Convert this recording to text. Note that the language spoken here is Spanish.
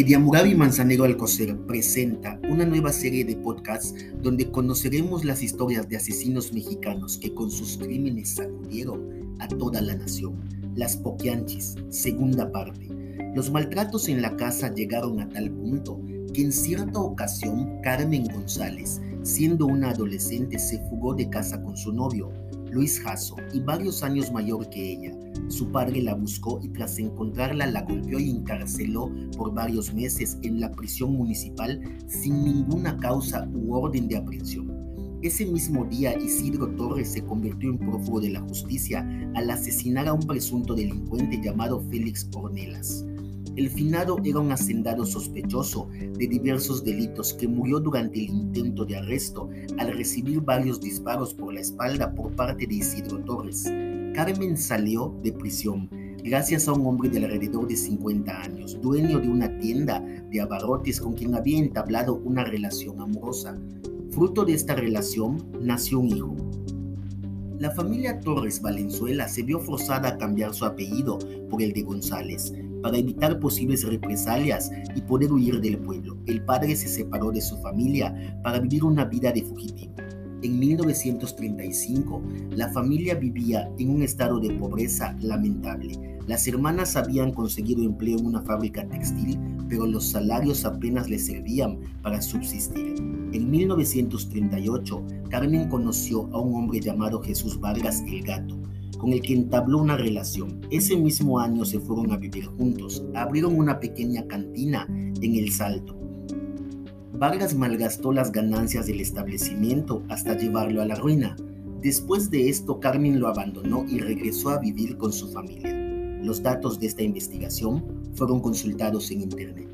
Ediamurabi Manzanero Alcocer presenta una nueva serie de podcasts donde conoceremos las historias de asesinos mexicanos que con sus crímenes sacudieron a toda la nación. Las Poquianchis, segunda parte. Los maltratos en la casa llegaron a tal punto que en cierta ocasión Carmen González, siendo una adolescente, se fugó de casa con su novio, Luis Jasso, y varios años mayor que ella. Su padre la buscó y tras encontrarla la golpeó y encarceló por varios meses en la prisión municipal sin ninguna causa u orden de aprehensión. Ese mismo día Isidro Torres se convirtió en prófugo de la justicia al asesinar a un presunto delincuente llamado Félix Ornelas. El finado era un hacendado sospechoso de diversos delitos que murió durante el intento de arresto al recibir varios disparos por la espalda por parte de Isidro Torres. Carmen salió de prisión gracias a un hombre de alrededor de 50 años, dueño de una tienda de abarrotes con quien había entablado una relación amorosa. Fruto de esta relación nació un hijo. La familia Torres Valenzuela se vio forzada a cambiar su apellido por el de González, para evitar posibles represalias y poder huir del pueblo. El padre se separó de su familia para vivir una vida de fugitivo. En 1935, la familia vivía en un estado de pobreza lamentable. Las hermanas habían conseguido empleo en una fábrica textil, pero los salarios apenas les servían para subsistir. En 1938, Carmen conoció a un hombre llamado Jesús Vargas el Gato, con el que entabló una relación. Ese mismo año se fueron a vivir juntos. Abrieron una pequeña cantina en El Salto. Vargas malgastó las ganancias del establecimiento hasta llevarlo a la ruina. Después de esto, Carmen lo abandonó y regresó a vivir con su familia. Los datos de esta investigación fueron consultados en Internet.